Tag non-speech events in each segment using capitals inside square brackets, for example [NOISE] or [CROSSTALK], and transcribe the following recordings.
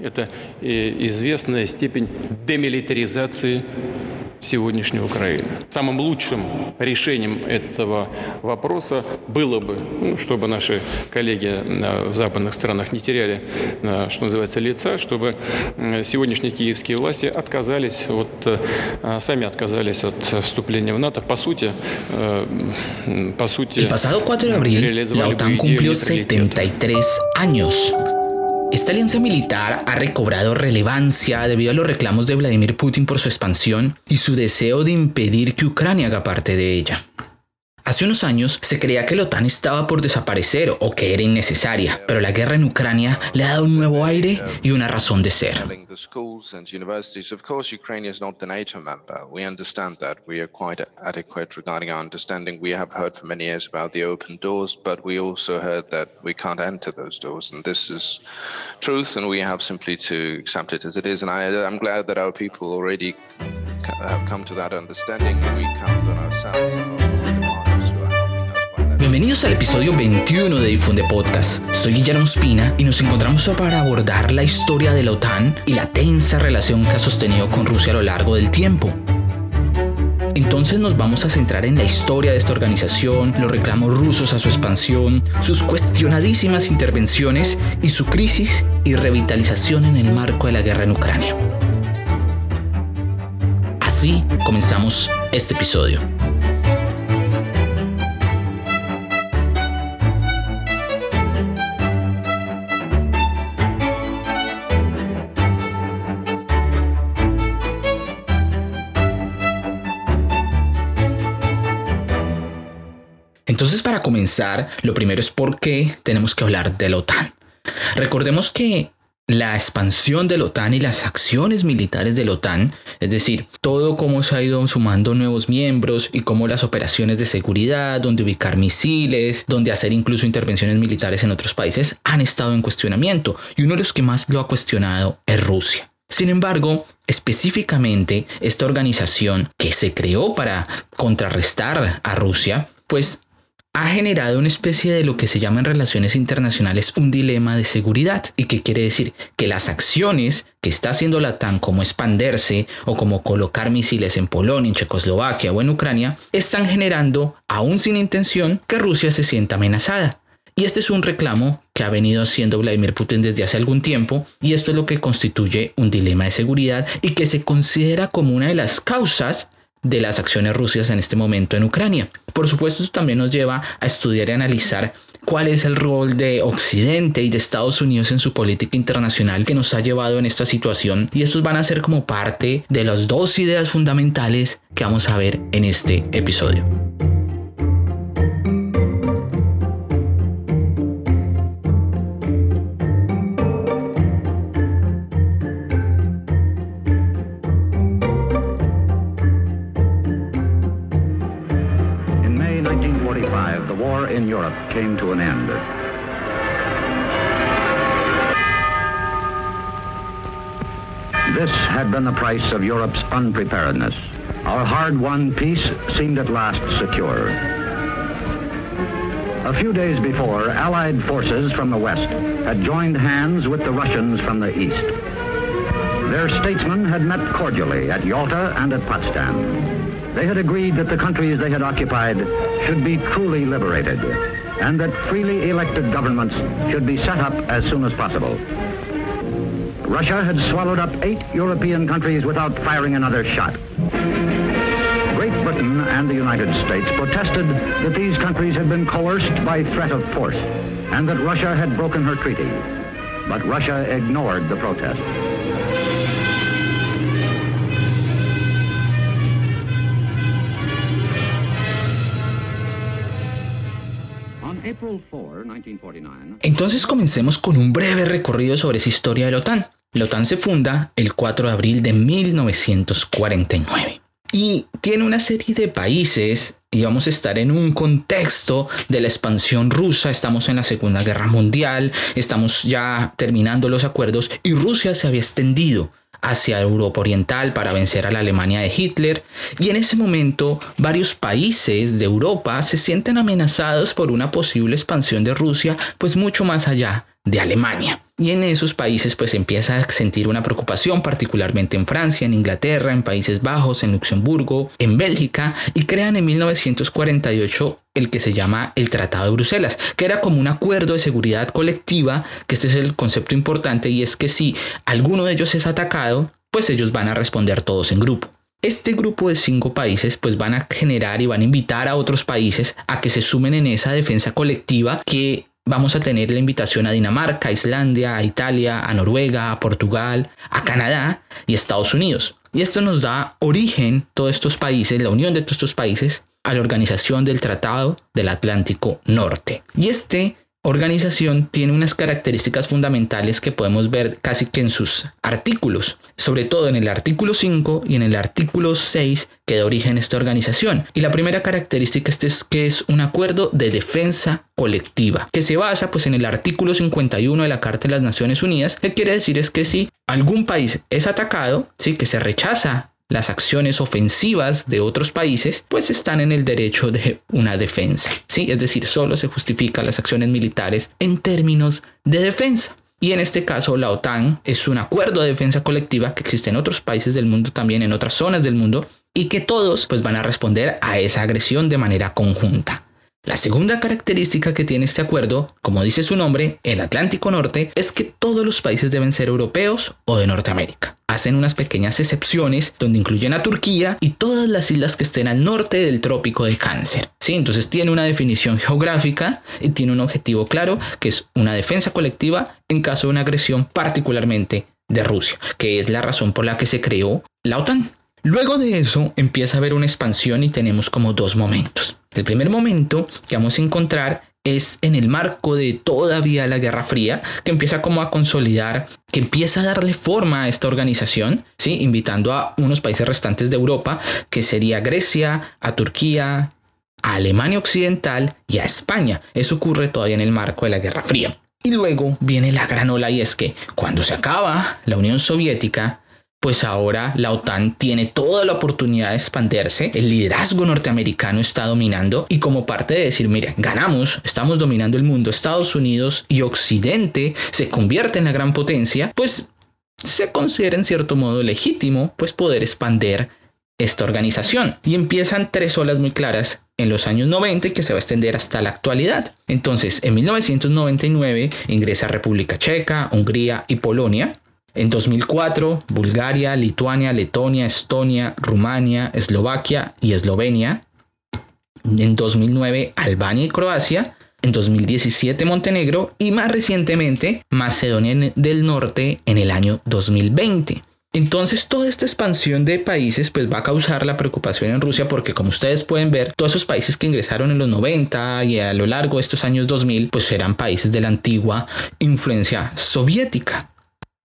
Это известная степень демилитаризации сегодняшней Украины. Самым лучшим решением этого вопроса было бы, ну, чтобы наши коллеги в западных странах не теряли, что называется, лица, чтобы сегодняшние киевские власти отказались, вот, сами отказались от вступления в НАТО. По сути, по сути... El pasado 4 de abril, la OTAN cumplió 73 años. Esta alianza militar ha recobrado relevancia debido a los reclamos de Vladimir Putin por su expansión y su deseo de impedir que Ucrania haga parte de ella. Hace unos años se creía que la OTAN estaba por desaparecer o que era innecesaria, pero la guerra en Ucrania le ha dado un nuevo aire y una razón de ser. Have come to that understanding, and we count on ourselves. Bienvenidos al episodio 21 de Difunde Podcast. Soy Guillermo Espina y nos encontramos para abordar la historia de la OTAN y la tensa relación que ha sostenido con Rusia a lo largo del tiempo. Entonces nos vamos a centrar en la historia de esta organización, los reclamos rusos a su expansión, sus cuestionadísimas intervenciones y su crisis y revitalización en el marco de la guerra en Ucrania. Así comenzamos este episodio. Lo primero es por qué tenemos que hablar de la OTAN. Recordemos que la expansión de la OTAN y las acciones militares de la OTAN, es decir, todo cómo se ha ido sumando nuevos miembros y cómo las operaciones de seguridad, donde ubicar misiles, donde hacer incluso intervenciones militares en otros países, han estado en cuestionamiento y uno de los que más lo ha cuestionado es Rusia. Sin embargo, específicamente esta organización que se creó para contrarrestar a Rusia, pues ha generado una especie de lo que se llama en relaciones internacionales un dilema de seguridad. ¿Y qué quiere decir? Que las acciones que está haciendo la OTAN como expanderse o como colocar misiles en Polonia, en Checoslovaquia o en Ucrania, están generando, aún sin intención, que Rusia se sienta amenazada. Y este es un reclamo que ha venido haciendo Vladimir Putin desde hace algún tiempo y esto es lo que constituye un dilema de seguridad y que se considera como una de las causas de las acciones rusas en este momento en Ucrania. Por supuesto, esto también nos lleva a estudiar y analizar cuál es el rol de Occidente y de Estados Unidos en su política internacional que nos ha llevado en esta situación y estos van a ser como parte de las dos ideas fundamentales que vamos a ver en este episodio. Came to an end. This had been the price of Europe's unpreparedness. Our hard-won peace seemed at last secure. A few days before, Allied forces from the West had joined hands with the Russians from the East. Their statesmen had met cordially at Yalta and at Potsdam. They had agreed that the countries they had occupied should be truly liberated and that freely elected governments should be set up as soon as possible. Russia had swallowed up eight European countries without firing another shot. Great Britain and the United States protested that these countries had been coerced by threat of force and that Russia had broken her treaty. But Russia ignored the protest. Entonces comencemos con un breve recorrido sobre esa historia de la OTAN. La OTAN se funda el 4 de abril de 1949 y tiene una serie de países y vamos a estar en un contexto de la expansión rusa, estamos en la Segunda Guerra Mundial, estamos ya terminando los acuerdos y Rusia se había extendido hacia Europa Oriental para vencer a la Alemania de Hitler y en ese momento varios países de Europa se sienten amenazados por una posible expansión de Rusia pues mucho más allá de Alemania. Y en esos países pues empieza a sentir una preocupación, particularmente en Francia, en Inglaterra, en Países Bajos, en Luxemburgo, en Bélgica, y crean en 1948 el que se llama el Tratado de Bruselas, que era como un acuerdo de seguridad colectiva, que este es el concepto importante, y es que si alguno de ellos es atacado, pues ellos van a responder todos en grupo. Este grupo de cinco países pues van a generar y van a invitar a otros países a que se sumen en esa defensa colectiva que vamos a tener la invitación a Dinamarca, a Islandia, a Italia, a Noruega, a Portugal, a Canadá y Estados Unidos. Y esto nos da origen, todos estos países, la unión de todos estos países, a la organización del Tratado del Atlántico Norte. Y este organización tiene unas características fundamentales que podemos ver casi que en sus artículos, sobre todo en el artículo 5 y en el artículo 6 que da origen a esta organización. Y la primera característica es que es un acuerdo de defensa colectiva, que se basa pues en el artículo 51 de la Carta de las Naciones Unidas, que quiere decir es que si algún país es atacado, sí, que se rechaza las acciones ofensivas de otros países, pues están en el derecho de una defensa. ¿sí? Es decir, solo se justifican las acciones militares en términos de defensa. Y en este caso la OTAN es un acuerdo de defensa colectiva que existe en otros países del mundo, también en otras zonas del mundo, y que todos pues, van a responder a esa agresión de manera conjunta. La segunda característica que tiene este acuerdo, como dice su nombre, el Atlántico Norte, es que todos los países deben ser europeos o de Norteamérica. Hacen unas pequeñas excepciones donde incluyen a Turquía y todas las islas que estén al norte del trópico de Cáncer. ¿Sí? Entonces tiene una definición geográfica y tiene un objetivo claro que es una defensa colectiva en caso de una agresión particularmente de Rusia, que es la razón por la que se creó la OTAN. Luego de eso empieza a haber una expansión y tenemos como dos momentos. El primer momento que vamos a encontrar es en el marco de todavía la Guerra Fría, que empieza como a consolidar, que empieza a darle forma a esta organización, ¿sí? invitando a unos países restantes de Europa, que sería Grecia, a Turquía, a Alemania Occidental y a España. Eso ocurre todavía en el marco de la Guerra Fría. Y luego viene la gran ola y es que cuando se acaba la Unión Soviética, pues ahora la OTAN tiene toda la oportunidad de expandirse, el liderazgo norteamericano está dominando y como parte de decir, mire, ganamos, estamos dominando el mundo, Estados Unidos y Occidente se convierte en la gran potencia, pues se considera en cierto modo legítimo pues poder expandir esta organización. Y empiezan tres olas muy claras en los años 90 que se va a extender hasta la actualidad. Entonces, en 1999 ingresa República Checa, Hungría y Polonia. En 2004, Bulgaria, Lituania, Letonia, Estonia, Rumania, Eslovaquia y Eslovenia. En 2009, Albania y Croacia. En 2017, Montenegro. Y más recientemente, Macedonia del Norte en el año 2020. Entonces toda esta expansión de países pues va a causar la preocupación en Rusia porque como ustedes pueden ver, todos esos países que ingresaron en los 90 y a lo largo de estos años 2000 pues eran países de la antigua influencia soviética.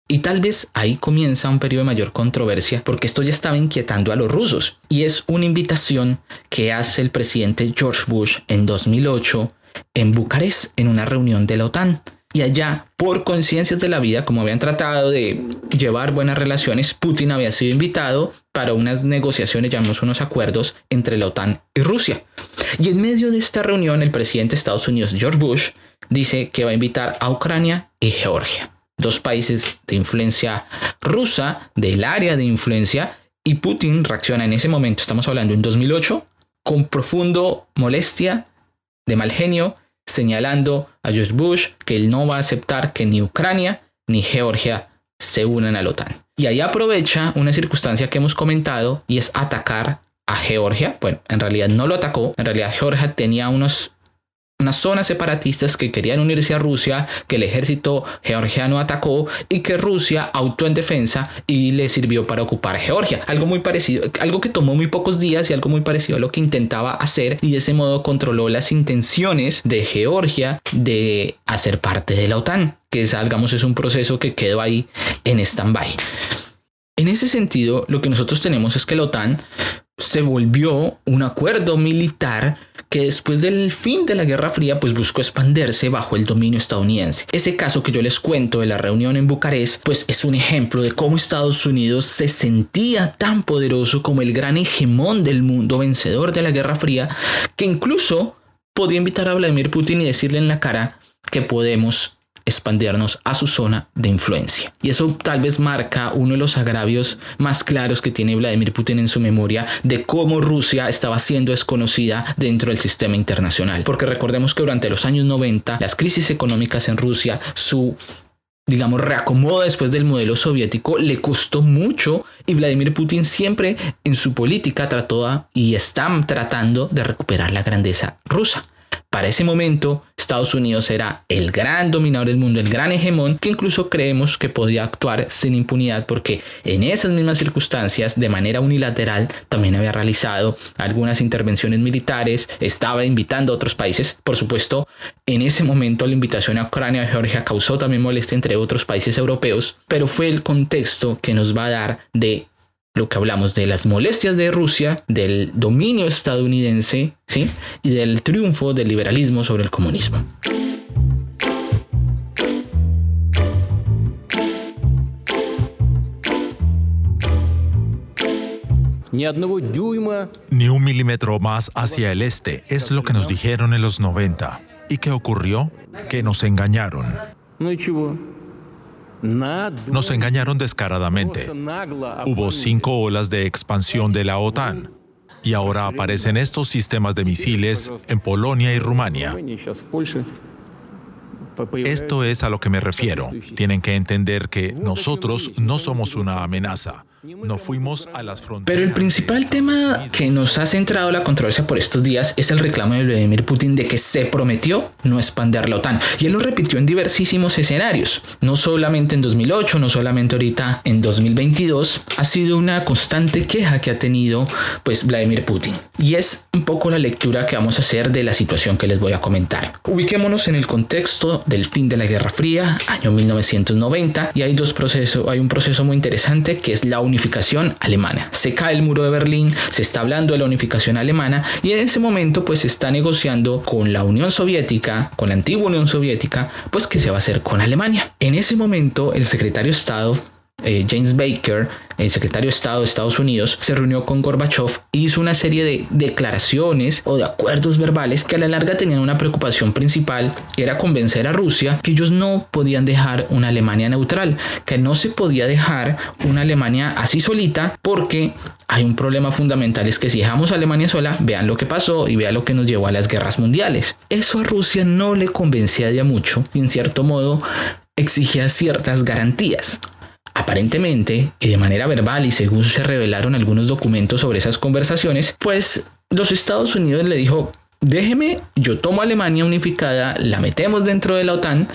Y tal vez ahí comienza un periodo de mayor controversia porque esto ya estaba inquietando a los rusos. Y es una invitación que hace el presidente George Bush en 2008 en Bucarest en una reunión de la OTAN. Y allá, por conciencias de la vida, como habían tratado de llevar buenas relaciones, Putin había sido invitado para unas negociaciones, llamamos unos acuerdos entre la OTAN y Rusia. Y en medio de esta reunión, el presidente de Estados Unidos, George Bush, dice que va a invitar a Ucrania y Georgia dos países de influencia rusa, del área de influencia, y Putin reacciona en ese momento, estamos hablando en 2008, con profundo molestia, de mal genio, señalando a George Bush que él no va a aceptar que ni Ucrania ni Georgia se unan a la OTAN. Y ahí aprovecha una circunstancia que hemos comentado y es atacar a Georgia. Bueno, en realidad no lo atacó, en realidad Georgia tenía unos unas zonas separatistas que querían unirse a Rusia, que el ejército georgiano atacó y que Rusia actuó en defensa y le sirvió para ocupar Georgia. Algo muy parecido, algo que tomó muy pocos días y algo muy parecido a lo que intentaba hacer y de ese modo controló las intenciones de Georgia de hacer parte de la OTAN, que salgamos es un proceso que quedó ahí en stand-by. En ese sentido, lo que nosotros tenemos es que la OTAN se volvió un acuerdo militar que después del fin de la Guerra Fría pues buscó expandirse bajo el dominio estadounidense. Ese caso que yo les cuento de la reunión en Bucarest pues es un ejemplo de cómo Estados Unidos se sentía tan poderoso como el gran hegemón del mundo vencedor de la Guerra Fría que incluso podía invitar a Vladimir Putin y decirle en la cara que podemos expandirnos a su zona de influencia. Y eso tal vez marca uno de los agravios más claros que tiene Vladimir Putin en su memoria de cómo Rusia estaba siendo desconocida dentro del sistema internacional. Porque recordemos que durante los años 90 las crisis económicas en Rusia, su digamos, reacomodo después del modelo soviético le costó mucho y Vladimir Putin siempre en su política trató y está tratando de recuperar la grandeza rusa. Para ese momento, Estados Unidos era el gran dominador del mundo, el gran hegemón, que incluso creemos que podía actuar sin impunidad porque en esas mismas circunstancias, de manera unilateral, también había realizado algunas intervenciones militares, estaba invitando a otros países. Por supuesto, en ese momento la invitación a Ucrania y Georgia causó también molestia entre otros países europeos, pero fue el contexto que nos va a dar de lo que hablamos de las molestias de Rusia, del dominio estadounidense, ¿sí? Y del triunfo del liberalismo sobre el comunismo. Ni un milímetro más hacia el este es lo que nos dijeron en los 90. ¿Y qué ocurrió? Que nos engañaron. Nos engañaron descaradamente. Hubo cinco olas de expansión de la OTAN. Y ahora aparecen estos sistemas de misiles en Polonia y Rumania. Esto es a lo que me refiero. Tienen que entender que nosotros no somos una amenaza. No fuimos a las fronteras. Pero el principal tema que nos ha centrado la controversia por estos días es el reclamo de Vladimir Putin de que se prometió no expandir la OTAN. Y él lo repitió en diversísimos escenarios. No solamente en 2008, no solamente ahorita en 2022. Ha sido una constante queja que ha tenido pues Vladimir Putin. Y es un poco la lectura que vamos a hacer de la situación que les voy a comentar. Ubiquémonos en el contexto del fin de la Guerra Fría, año 1990. Y hay dos procesos, hay un proceso muy interesante que es la unión unificación alemana. Se cae el muro de Berlín, se está hablando de la unificación alemana y en ese momento pues se está negociando con la Unión Soviética, con la antigua Unión Soviética, pues qué se va a hacer con Alemania. En ese momento el secretario de Estado eh, James Baker, el secretario de Estado de Estados Unidos, se reunió con Gorbachev e hizo una serie de declaraciones o de acuerdos verbales que a la larga tenían una preocupación principal, que era convencer a Rusia que ellos no podían dejar una Alemania neutral, que no se podía dejar una Alemania así solita porque hay un problema fundamental, es que si dejamos a Alemania sola, vean lo que pasó y vean lo que nos llevó a las guerras mundiales. Eso a Rusia no le convencía ya mucho y en cierto modo exigía ciertas garantías. Aparentemente, y de manera verbal y según se revelaron algunos documentos sobre esas conversaciones, pues los Estados Unidos le dijo, déjeme, yo tomo Alemania unificada, la metemos dentro de la OTAN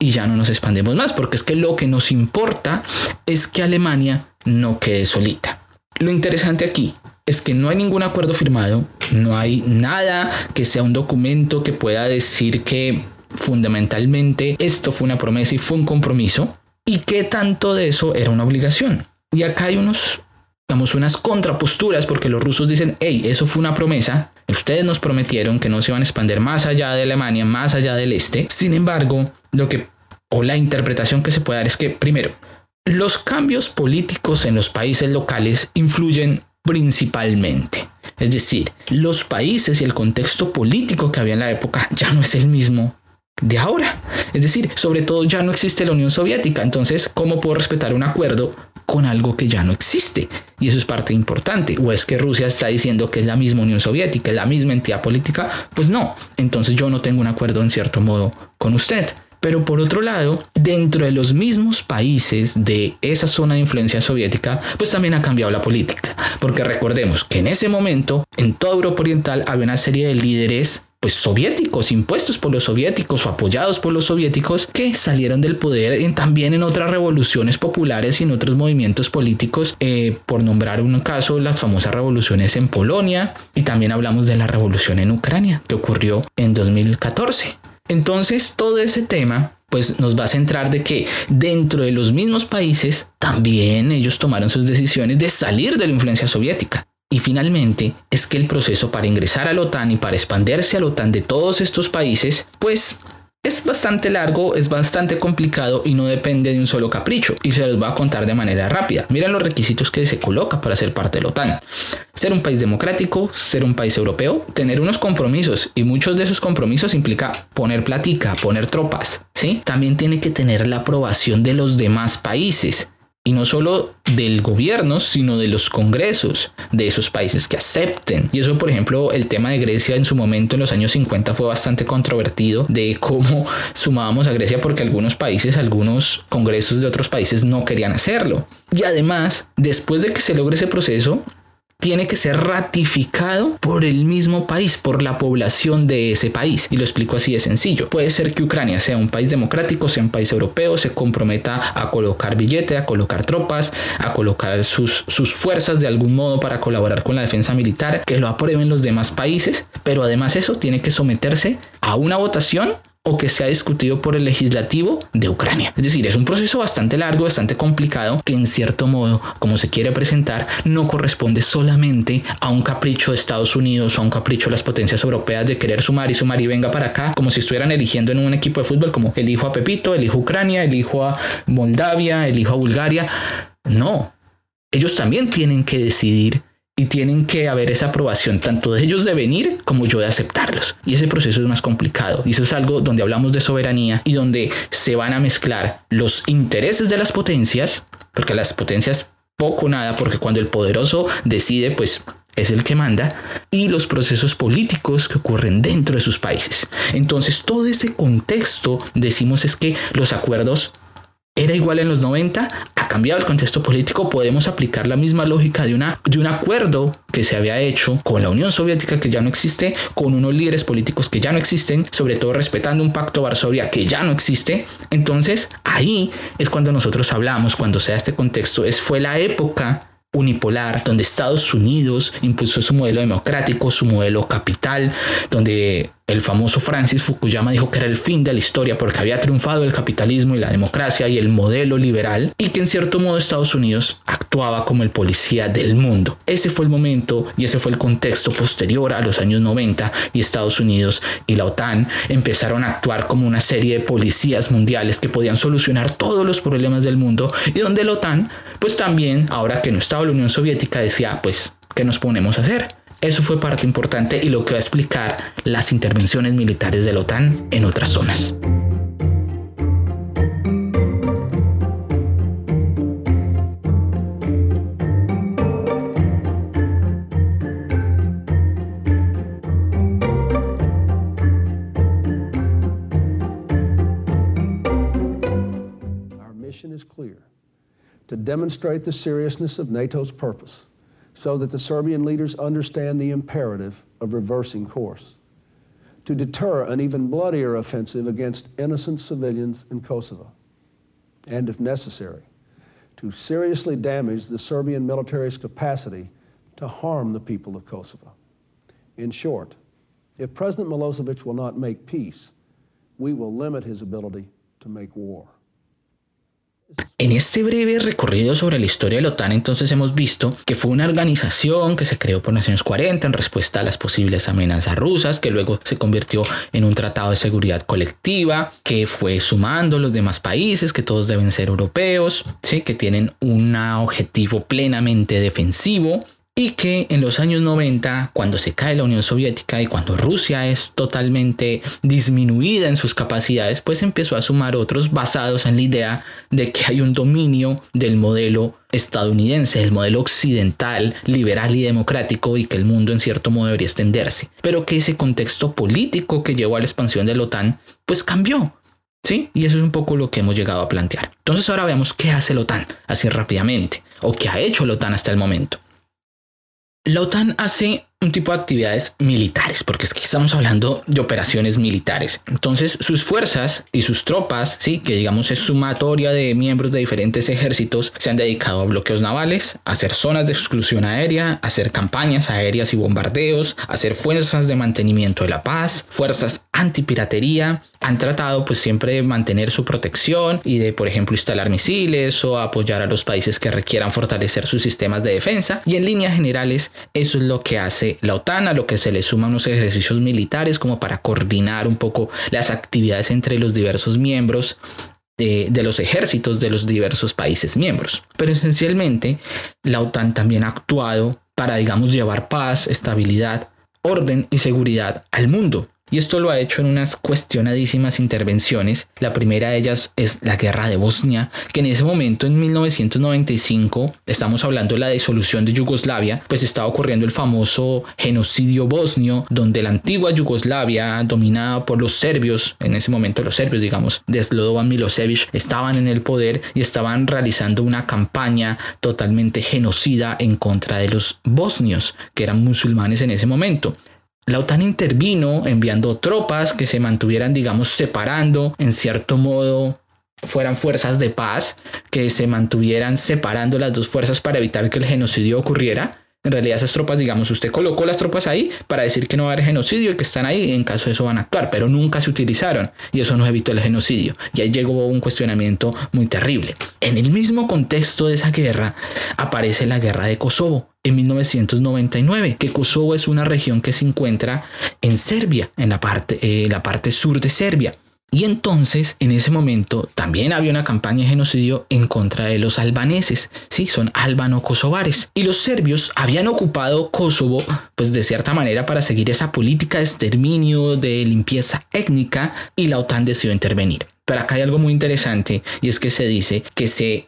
y ya no nos expandemos más, porque es que lo que nos importa es que Alemania no quede solita. Lo interesante aquí es que no hay ningún acuerdo firmado, no hay nada que sea un documento que pueda decir que fundamentalmente esto fue una promesa y fue un compromiso y qué tanto de eso era una obligación. Y acá hay unos, digamos, unas contraposturas porque los rusos dicen, hey, eso fue una promesa, ustedes nos prometieron que no se iban a expandir más allá de Alemania, más allá del este. Sin embargo, lo que, o la interpretación que se puede dar es que, primero, los cambios políticos en los países locales influyen principalmente. Es decir, los países y el contexto político que había en la época [LAUGHS] ya no es el mismo de ahora. Es decir, sobre todo ya no existe la Unión Soviética, entonces, ¿cómo puedo respetar un acuerdo con algo que ya no existe? Y eso es parte importante. ¿O es que Rusia está diciendo que es la misma Unión Soviética, es la misma entidad política? Pues no, entonces yo no tengo un acuerdo en cierto modo con usted. Pero por otro lado, dentro de los mismos países de esa zona de influencia soviética, pues también ha cambiado la política. Porque recordemos que en ese momento, en toda Europa Oriental, había una serie de líderes pues soviéticos, impuestos por los soviéticos o apoyados por los soviéticos, que salieron del poder en, también en otras revoluciones populares y en otros movimientos políticos, eh, por nombrar un caso, las famosas revoluciones en Polonia y también hablamos de la revolución en Ucrania, que ocurrió en 2014. Entonces, todo ese tema pues nos va a centrar de que dentro de los mismos países también ellos tomaron sus decisiones de salir de la influencia soviética. Y finalmente es que el proceso para ingresar a la OTAN y para expandirse a la OTAN de todos estos países, pues es bastante largo, es bastante complicado y no depende de un solo capricho. Y se los voy a contar de manera rápida. Miren los requisitos que se coloca para ser parte de la OTAN. ser un país democrático, ser un país europeo, tener unos compromisos y muchos de esos compromisos implica poner platica, poner tropas, ¿sí? También tiene que tener la aprobación de los demás países y no solo del gobierno, sino de los congresos de esos países que acepten. Y eso, por ejemplo, el tema de Grecia en su momento, en los años 50, fue bastante controvertido de cómo [LAUGHS] sumábamos a Grecia porque algunos países, algunos congresos de otros países no querían hacerlo. Y además, después de que se logre ese proceso, tiene que ser ratificado por el mismo país, por la población de ese país. Y lo explico así de sencillo. Puede ser que Ucrania sea un país democrático, sea un país europeo, se comprometa a colocar billete, a colocar tropas, a colocar sus, sus fuerzas de algún modo para colaborar con la defensa militar, que lo aprueben los demás países, pero además eso tiene que someterse a una votación o que sea discutido por el legislativo de Ucrania. Es decir, es un proceso bastante largo, bastante complicado, que en cierto modo, como se quiere presentar, no corresponde solamente a un capricho de Estados Unidos o a un capricho de las potencias europeas de querer sumar y sumar y venga para acá, como si estuvieran eligiendo en un equipo de fútbol como elijo a Pepito, elijo a Ucrania, elijo a Moldavia, elijo a Bulgaria. No, ellos también tienen que decidir y tienen que haber esa aprobación tanto de ellos de venir como yo de aceptarlos. Y ese proceso es más complicado. Y eso es algo donde hablamos de soberanía y donde se van a mezclar los intereses de las potencias, porque las potencias poco nada, porque cuando el poderoso decide, pues es el que manda, y los procesos políticos que ocurren dentro de sus países. Entonces, todo ese contexto, decimos, es que los acuerdos era igual en los 90, ha cambiado el contexto político, podemos aplicar la misma lógica de, una, de un acuerdo que se había hecho con la Unión Soviética que ya no existe, con unos líderes políticos que ya no existen, sobre todo respetando un pacto Varsovia que ya no existe. Entonces ahí es cuando nosotros hablamos, cuando sea este contexto, es fue la época unipolar, donde Estados Unidos impulsó su modelo democrático, su modelo capital, donde el famoso Francis Fukuyama dijo que era el fin de la historia porque había triunfado el capitalismo y la democracia y el modelo liberal y que en cierto modo Estados Unidos actuaba como el policía del mundo. Ese fue el momento y ese fue el contexto posterior a los años 90 y Estados Unidos y la OTAN empezaron a actuar como una serie de policías mundiales que podían solucionar todos los problemas del mundo y donde la OTAN pues también ahora que no estaba la Unión Soviética decía pues ¿qué nos ponemos a hacer? Eso fue parte importante y lo que va a explicar las intervenciones militares de la OTAN en otras zonas. Our mission is clear to demonstrate the seriousness of NATO's purpose so that the Serbian leaders understand the imperative of reversing course, to deter an even bloodier offensive against innocent civilians in Kosovo, and if necessary, to seriously damage the Serbian military's capacity to harm the people of Kosovo. In short, if President Milosevic will not make peace, we will limit his ability to make war. En este breve recorrido sobre la historia de la OTAN entonces hemos visto que fue una organización que se creó por Naciones 40 en respuesta a las posibles amenazas rusas, que luego se convirtió en un tratado de seguridad colectiva, que fue sumando los demás países, que todos deben ser europeos, ¿sí? que tienen un objetivo plenamente defensivo y que en los años 90, cuando se cae la Unión Soviética y cuando Rusia es totalmente disminuida en sus capacidades, pues empezó a sumar otros basados en la idea de que hay un dominio del modelo estadounidense, el modelo occidental, liberal y democrático y que el mundo en cierto modo debería extenderse, pero que ese contexto político que llevó a la expansión de la OTAN pues cambió. ¿Sí? Y eso es un poco lo que hemos llegado a plantear. Entonces ahora veamos qué hace la OTAN, así rápidamente, o qué ha hecho la OTAN hasta el momento. La OTAN hace un tipo de actividades militares, porque es que estamos hablando de operaciones militares. Entonces, sus fuerzas y sus tropas, sí, que digamos es sumatoria de miembros de diferentes ejércitos, se han dedicado a bloqueos navales, a hacer zonas de exclusión aérea, a hacer campañas aéreas y bombardeos, a hacer fuerzas de mantenimiento de la paz, fuerzas antipiratería, han tratado pues siempre de mantener su protección y de por ejemplo instalar misiles o apoyar a los países que requieran fortalecer sus sistemas de defensa y en líneas generales eso es lo que hace la OTAN a lo que se le suman unos ejercicios militares como para coordinar un poco las actividades entre los diversos miembros de, de, los ejércitos de los diversos países miembros. Pero esencialmente la OTAN también ha actuado para, digamos, llevar paz, estabilidad, orden y seguridad al mundo. Y esto lo ha hecho en unas cuestionadísimas intervenciones. La primera de ellas es la guerra de Bosnia, que en ese momento, en 1995, estamos hablando de la disolución de Yugoslavia, pues estaba ocurriendo el famoso genocidio bosnio, donde la antigua Yugoslavia, dominada por los serbios, en ese momento los serbios, digamos, de Slobodan Milosevic, estaban en el poder y estaban realizando una campaña totalmente genocida en contra de los bosnios, que eran musulmanes en ese momento. La OTAN intervino enviando tropas que se mantuvieran, digamos, separando, en cierto modo, fueran fuerzas de paz, que se mantuvieran separando las dos fuerzas para evitar que el genocidio ocurriera. En realidad esas tropas, digamos, usted colocó las tropas ahí para decir que no va a haber genocidio y que están ahí en caso de eso van a actuar, pero nunca se utilizaron y eso no evitó el genocidio. Y ahí llegó un cuestionamiento muy terrible. En el mismo contexto de esa guerra aparece la guerra de Kosovo en 1999, que Kosovo es una región que se encuentra en Serbia, en la parte, eh, la parte sur de Serbia. Y entonces, en ese momento, también había una campaña de genocidio en contra de los albaneses, sí, son albano-kosovares. Y los serbios habían ocupado Kosovo, pues de cierta manera, para seguir esa política de exterminio, de limpieza étnica, y la OTAN decidió intervenir. Pero acá hay algo muy interesante, y es que se dice que se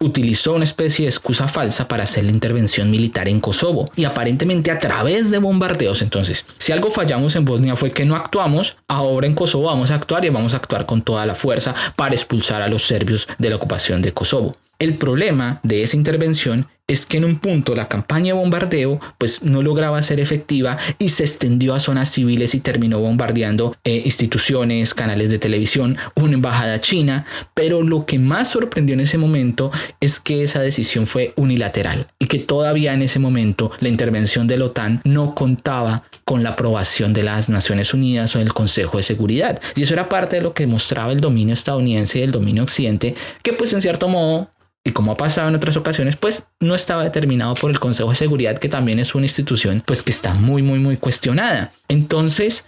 utilizó una especie de excusa falsa para hacer la intervención militar en Kosovo y aparentemente a través de bombardeos. Entonces, si algo fallamos en Bosnia fue que no actuamos, ahora en Kosovo vamos a actuar y vamos a actuar con toda la fuerza para expulsar a los serbios de la ocupación de Kosovo. El problema de esa intervención es que en un punto la campaña de bombardeo pues no lograba ser efectiva y se extendió a zonas civiles y terminó bombardeando eh, instituciones, canales de televisión, una embajada china, pero lo que más sorprendió en ese momento es que esa decisión fue unilateral y que todavía en ese momento la intervención de la OTAN no contaba con la aprobación de las Naciones Unidas o del Consejo de Seguridad. Y eso era parte de lo que mostraba el dominio estadounidense y el dominio occidente, que pues en cierto modo y como ha pasado en otras ocasiones, pues no estaba determinado por el Consejo de Seguridad, que también es una institución pues que está muy, muy, muy cuestionada. Entonces,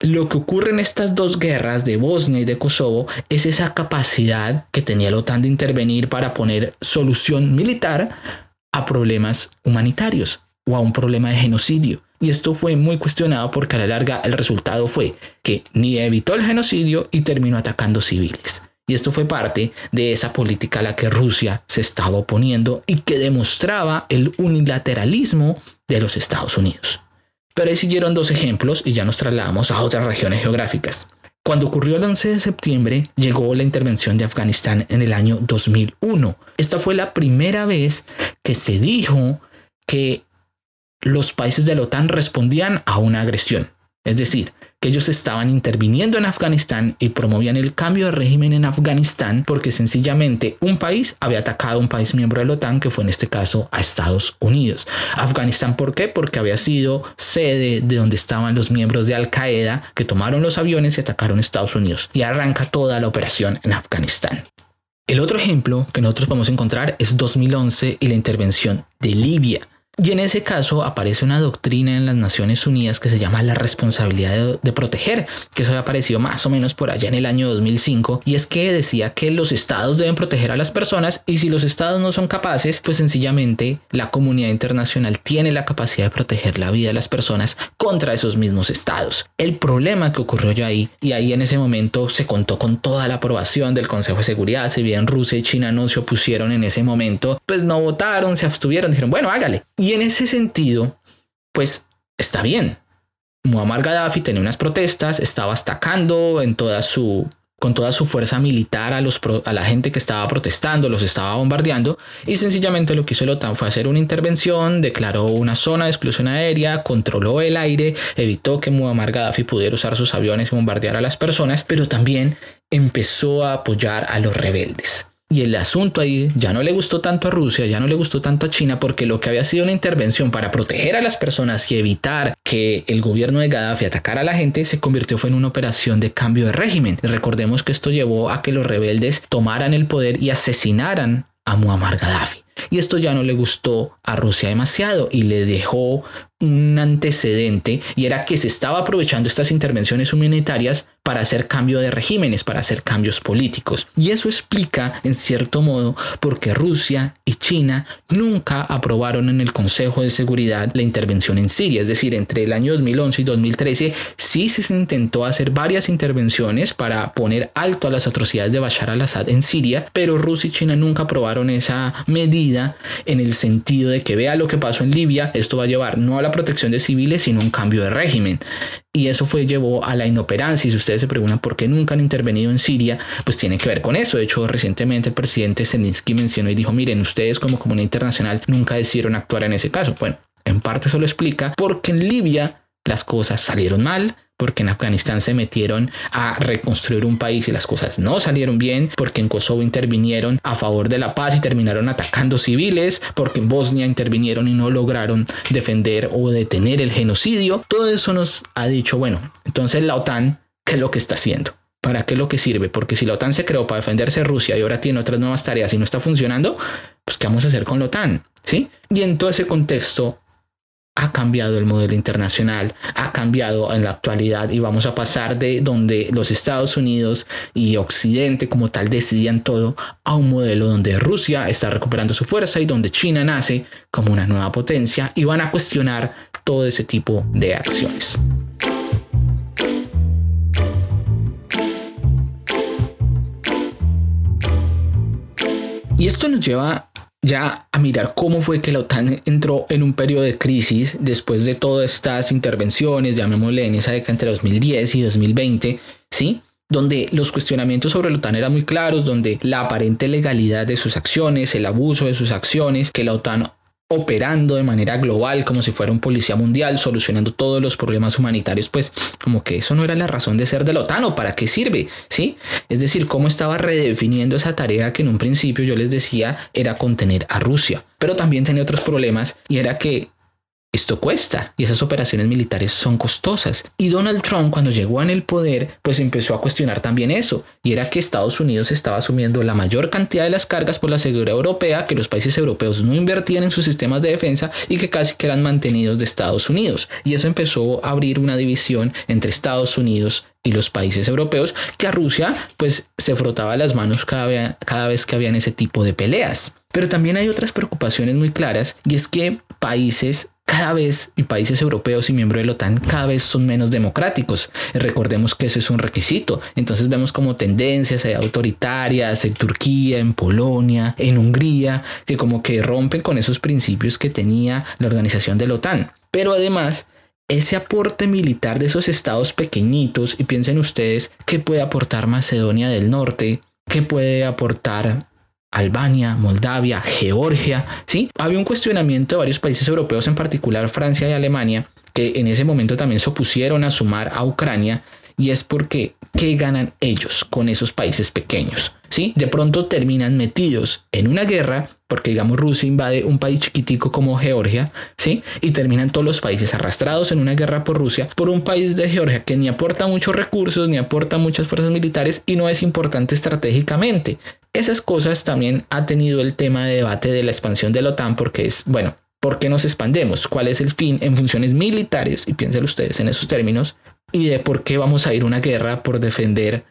lo que ocurre en estas dos guerras de Bosnia y de Kosovo es esa capacidad que tenía la OTAN de intervenir para poner solución militar a problemas humanitarios o a un problema de genocidio. Y esto fue muy cuestionado porque a la larga el resultado fue que ni evitó el genocidio y terminó atacando civiles. Y esto fue parte de esa política a la que Rusia se estaba oponiendo y que demostraba el unilateralismo de los Estados Unidos. Pero ahí siguieron dos ejemplos y ya nos trasladamos a otras regiones geográficas. Cuando ocurrió el 11 de septiembre, llegó la intervención de Afganistán en el año 2001. Esta fue la primera vez que se dijo que los países de la OTAN respondían a una agresión. Es decir, que ellos estaban interviniendo en Afganistán y promovían el cambio de régimen en Afganistán porque sencillamente un país había atacado a un país miembro de la OTAN, que fue en este caso a Estados Unidos. Afganistán, ¿por qué? Porque había sido sede de donde estaban los miembros de Al Qaeda que tomaron los aviones y atacaron a Estados Unidos. Y arranca toda la operación en Afganistán. El otro ejemplo que nosotros podemos encontrar es 2011 y la intervención de Libia. Y en ese caso aparece una doctrina en las Naciones Unidas que se llama la responsabilidad de, proteger, que eso había aparecido más o menos por allá en el año 2005, y es que decía que los estados deben proteger a las personas y si los estados no son capaces, pues sencillamente la comunidad internacional tiene la capacidad de proteger la vida de las personas contra esos mismos estados. El problema que ocurrió ya ahí, y ahí en ese momento se contó con toda la aprobación del Consejo de Seguridad, si bien Rusia y China no se opusieron en ese momento, pues no votaron, se abstuvieron, dijeron, bueno, hágale. Y en ese sentido, pues está bien. Muammar Gaddafi tenía unas protestas, estaba atacando en toda su, con toda su fuerza militar a, los, a la gente que estaba protestando, los estaba bombardeando y sencillamente lo que hizo el OTAN fue hacer una intervención, declaró una zona de exclusión aérea, controló el aire, evitó que Muammar Gaddafi pudiera usar sus aviones y bombardear a las personas, pero también empezó a apoyar a los rebeldes. Y el asunto ahí ya no le gustó tanto a Rusia, ya no le gustó tanto a China, porque lo que había sido una intervención para proteger a las personas y evitar que el gobierno de Gaddafi atacara a la gente, se convirtió fue en una operación de cambio de régimen. Recordemos que esto llevó a que los rebeldes tomaran el poder y asesinaran a Muammar Gaddafi. Y esto ya no le gustó a Rusia demasiado y le dejó un antecedente y era que se estaba aprovechando estas intervenciones humanitarias para hacer cambio de regímenes, para hacer cambios políticos. Y eso explica, en cierto modo, por qué Rusia y China nunca aprobaron en el Consejo de Seguridad la intervención en Siria. Es decir, entre el año 2011 y 2013 sí se intentó hacer varias intervenciones para poner alto a las atrocidades de Bashar al-Assad en Siria, pero Rusia y China nunca aprobaron esa medida en el sentido de que vea lo que pasó en Libia, esto va a llevar no a la protección de civiles, sino a un cambio de régimen. Y eso fue, llevó a la inoperancia. Si ustedes se preguntan por qué nunca han intervenido en Siria, pues tiene que ver con eso. De hecho, recientemente el presidente Zelensky mencionó y dijo, miren, ustedes como comunidad internacional nunca decidieron actuar en ese caso. Bueno, en parte eso lo explica porque en Libia las cosas salieron mal, porque en Afganistán se metieron a reconstruir un país y las cosas no salieron bien, porque en Kosovo intervinieron a favor de la paz y terminaron atacando civiles, porque en Bosnia intervinieron y no lograron defender o detener el genocidio. Todo eso nos ha dicho, bueno, entonces la OTAN, ¿qué es lo que está haciendo? ¿Para qué es lo que sirve? Porque si la OTAN se creó para defenderse de Rusia y ahora tiene otras nuevas tareas y no está funcionando, pues ¿qué vamos a hacer con la OTAN? ¿Sí? Y en todo ese contexto, ha cambiado el modelo internacional, ha cambiado en la actualidad y vamos a pasar de donde los Estados Unidos y Occidente como tal decidían todo a un modelo donde Rusia está recuperando su fuerza y donde China nace como una nueva potencia y van a cuestionar todo ese tipo de acciones. Y esto nos lleva ya a mirar cómo fue que la OTAN entró en un periodo de crisis después de todas estas intervenciones, llamémosle en esa década entre 2010 y 2020, ¿sí? donde los cuestionamientos sobre la OTAN eran muy claros, donde la aparente legalidad de sus acciones, el abuso de sus acciones, que la OTAN operando de manera global como si fuera un policía mundial, solucionando todos los problemas humanitarios, pues como que eso no era la razón de ser de la OTAN o para qué sirve, ¿sí? Es decir, cómo estaba redefiniendo esa tarea que en un principio yo les decía era contener a Rusia, pero también tenía otros problemas y era que esto cuesta y esas operaciones militares son costosas. Y Donald Trump cuando llegó en el poder pues empezó a cuestionar también eso y era que Estados Unidos estaba asumiendo la mayor cantidad de las cargas por la seguridad europea, que los países europeos no invertían en sus sistemas de defensa y que casi que eran mantenidos de Estados Unidos. Y eso empezó a abrir una división entre Estados Unidos y los países europeos que a Rusia pues se frotaba las manos cada, cada vez que habían ese tipo de peleas. Pero también hay otras preocupaciones muy claras y es que países cada vez, y países europeos y miembros de la OTAN cada vez son menos democráticos. Recordemos que eso es un requisito. Entonces vemos como tendencias autoritarias en Turquía, en Polonia, en Hungría, que como que rompen con esos principios que tenía la organización de la OTAN. Pero además, ese aporte militar de esos estados pequeñitos, y piensen ustedes qué puede aportar Macedonia del Norte, qué puede aportar Albania, Moldavia, Georgia, ¿sí? Había un cuestionamiento de varios países europeos, en particular Francia y Alemania, que en ese momento también se opusieron a sumar a Ucrania, y es porque ¿qué ganan ellos con esos países pequeños? ¿Sí? De pronto terminan metidos en una guerra, porque digamos Rusia invade un país chiquitico como Georgia, ¿sí? Y terminan todos los países arrastrados en una guerra por Rusia, por un país de Georgia que ni aporta muchos recursos, ni aporta muchas fuerzas militares y no es importante estratégicamente. Esas cosas también ha tenido el tema de debate de la expansión de la OTAN porque es, bueno, ¿por qué nos expandemos? ¿Cuál es el fin en funciones militares? Y piensen ustedes en esos términos. Y de por qué vamos a ir a una guerra por defender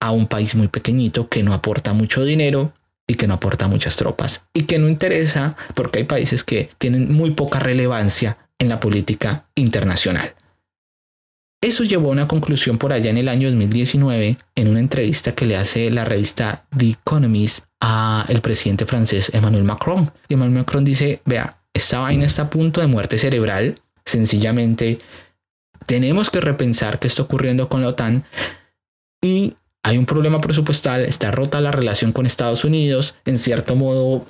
a un país muy pequeñito que no aporta mucho dinero y que no aporta muchas tropas y que no interesa porque hay países que tienen muy poca relevancia en la política internacional. Eso llevó a una conclusión por allá en el año 2019 en una entrevista que le hace la revista The Economist a el presidente francés Emmanuel Macron. Emmanuel Macron dice, vea, esta vaina está a punto de muerte cerebral. Sencillamente tenemos que repensar qué está ocurriendo con la OTAN y hay un problema presupuestal, está rota la relación con Estados Unidos, en cierto modo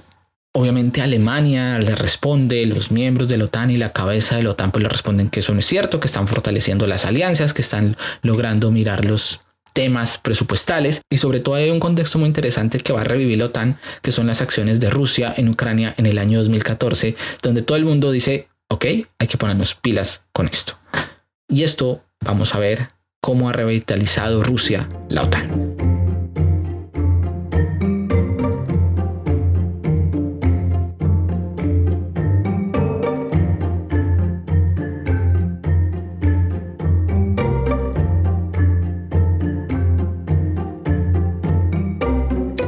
Obviamente Alemania le responde, los miembros de la OTAN y la cabeza de la OTAN pues le responden que eso no es cierto, que están fortaleciendo las alianzas, que están logrando mirar los temas presupuestales y sobre todo hay un contexto muy interesante que va a revivir la OTAN, que son las acciones de Rusia en Ucrania en el año 2014, donde todo el mundo dice, ok, hay que ponernos pilas con esto. Y esto vamos a ver cómo ha revitalizado Rusia la OTAN.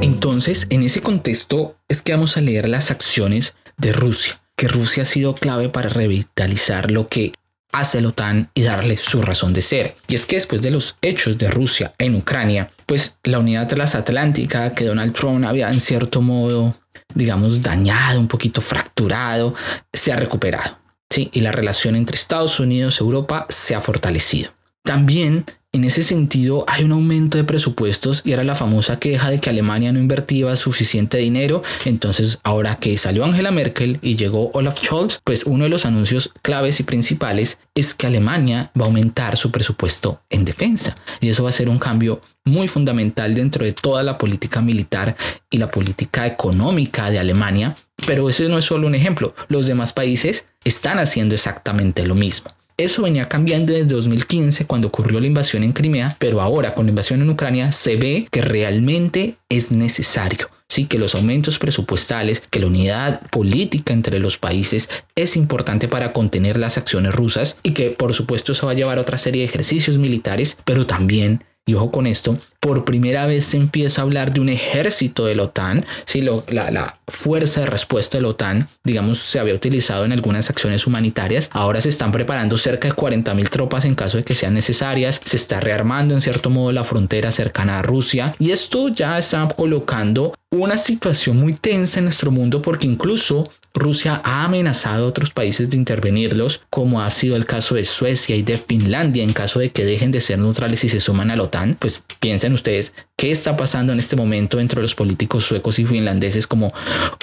Entonces, en ese contexto es que vamos a leer las acciones de Rusia, que Rusia ha sido clave para revitalizar lo que hace la OTAN y darle su razón de ser. Y es que después de los hechos de Rusia en Ucrania, pues la unidad transatlántica que Donald Trump había en cierto modo, digamos, dañado, un poquito fracturado, se ha recuperado. Sí, y la relación entre Estados Unidos y Europa se ha fortalecido. También en ese sentido, hay un aumento de presupuestos y era la famosa queja de que Alemania no invertía suficiente dinero. Entonces, ahora que salió Angela Merkel y llegó Olaf Scholz, pues uno de los anuncios claves y principales es que Alemania va a aumentar su presupuesto en defensa. Y eso va a ser un cambio muy fundamental dentro de toda la política militar y la política económica de Alemania. Pero ese no es solo un ejemplo. Los demás países están haciendo exactamente lo mismo. Eso venía cambiando desde 2015 cuando ocurrió la invasión en Crimea, pero ahora con la invasión en Ucrania se ve que realmente es necesario. Sí, que los aumentos presupuestales, que la unidad política entre los países es importante para contener las acciones rusas y que por supuesto eso va a llevar a otra serie de ejercicios militares, pero también y ojo con esto, por primera vez se empieza a hablar de un ejército de la OTAN. Si lo, la, la, fuerza de respuesta de la OTAN, digamos, se había utilizado en algunas acciones humanitarias. Ahora se están preparando cerca de 40 mil tropas en caso de que sean necesarias. Se está rearmando en cierto modo la frontera cercana a Rusia. Y esto ya está colocando una situación muy tensa en nuestro mundo porque incluso Rusia ha amenazado a otros países de intervenirlos, como ha sido el caso de Suecia y de Finlandia en caso de que dejen de ser neutrales y se suman a la OTAN. Pues piensen ustedes qué está pasando en este momento entre los políticos suecos y finlandeses como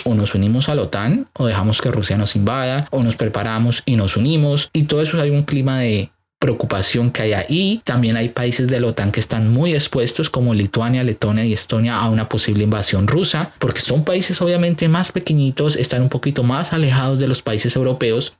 o nos unimos a la OTAN o dejamos que Rusia nos invada o nos preparamos y nos unimos y todo eso hay un clima de preocupación que hay ahí. También hay países de la OTAN que están muy expuestos como Lituania, Letonia y Estonia a una posible invasión rusa, porque son países obviamente más pequeñitos, están un poquito más alejados de los países europeos,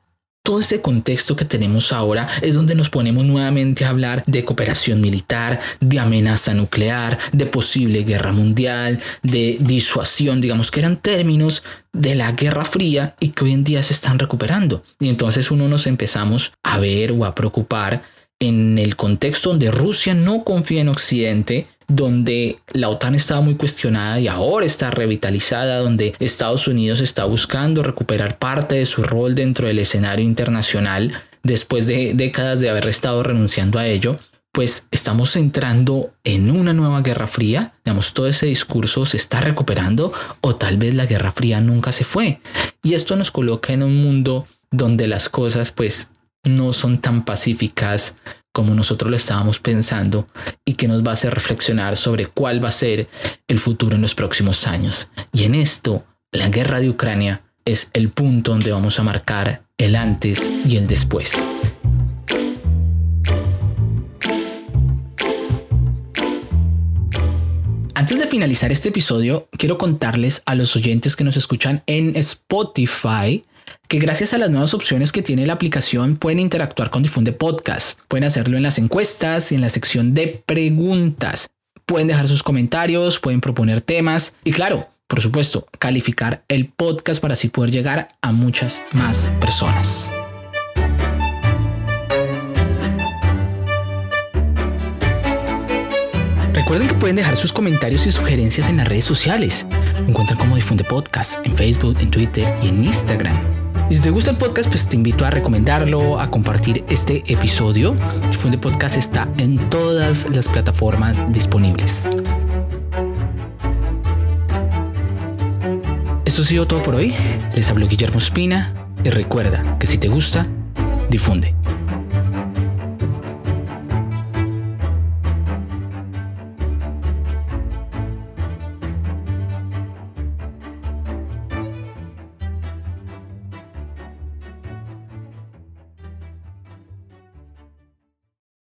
todo ese contexto que tenemos ahora es donde nos ponemos nuevamente a hablar de cooperación militar, de amenaza nuclear, de posible guerra mundial, de disuasión, digamos que eran términos de la Guerra Fría y que hoy en día se están recuperando. Y entonces uno nos empezamos a ver o a preocupar en el contexto donde Rusia no confía en Occidente, donde la OTAN estaba muy cuestionada y ahora está revitalizada, donde Estados Unidos está buscando recuperar parte de su rol dentro del escenario internacional después de décadas de haber estado renunciando a ello, pues estamos entrando en una nueva guerra fría, digamos, todo ese discurso se está recuperando o tal vez la guerra fría nunca se fue. Y esto nos coloca en un mundo donde las cosas pues no son tan pacíficas como nosotros lo estábamos pensando y que nos va a hacer reflexionar sobre cuál va a ser el futuro en los próximos años. Y en esto, la guerra de Ucrania es el punto donde vamos a marcar el antes y el después. Antes de finalizar este episodio, quiero contarles a los oyentes que nos escuchan en Spotify que gracias a las nuevas opciones que tiene la aplicación pueden interactuar con Difunde Podcast. Pueden hacerlo en las encuestas y en la sección de preguntas. Pueden dejar sus comentarios, pueden proponer temas y claro, por supuesto, calificar el podcast para así poder llegar a muchas más personas. Recuerden que pueden dejar sus comentarios y sugerencias en las redes sociales. encuentran como Difunde Podcast en Facebook, en Twitter y en Instagram. Y si te gusta el podcast, pues te invito a recomendarlo, a compartir este episodio. Difunde Podcast está en todas las plataformas disponibles. Esto ha sido todo por hoy. Les habló Guillermo Espina y recuerda que si te gusta, difunde.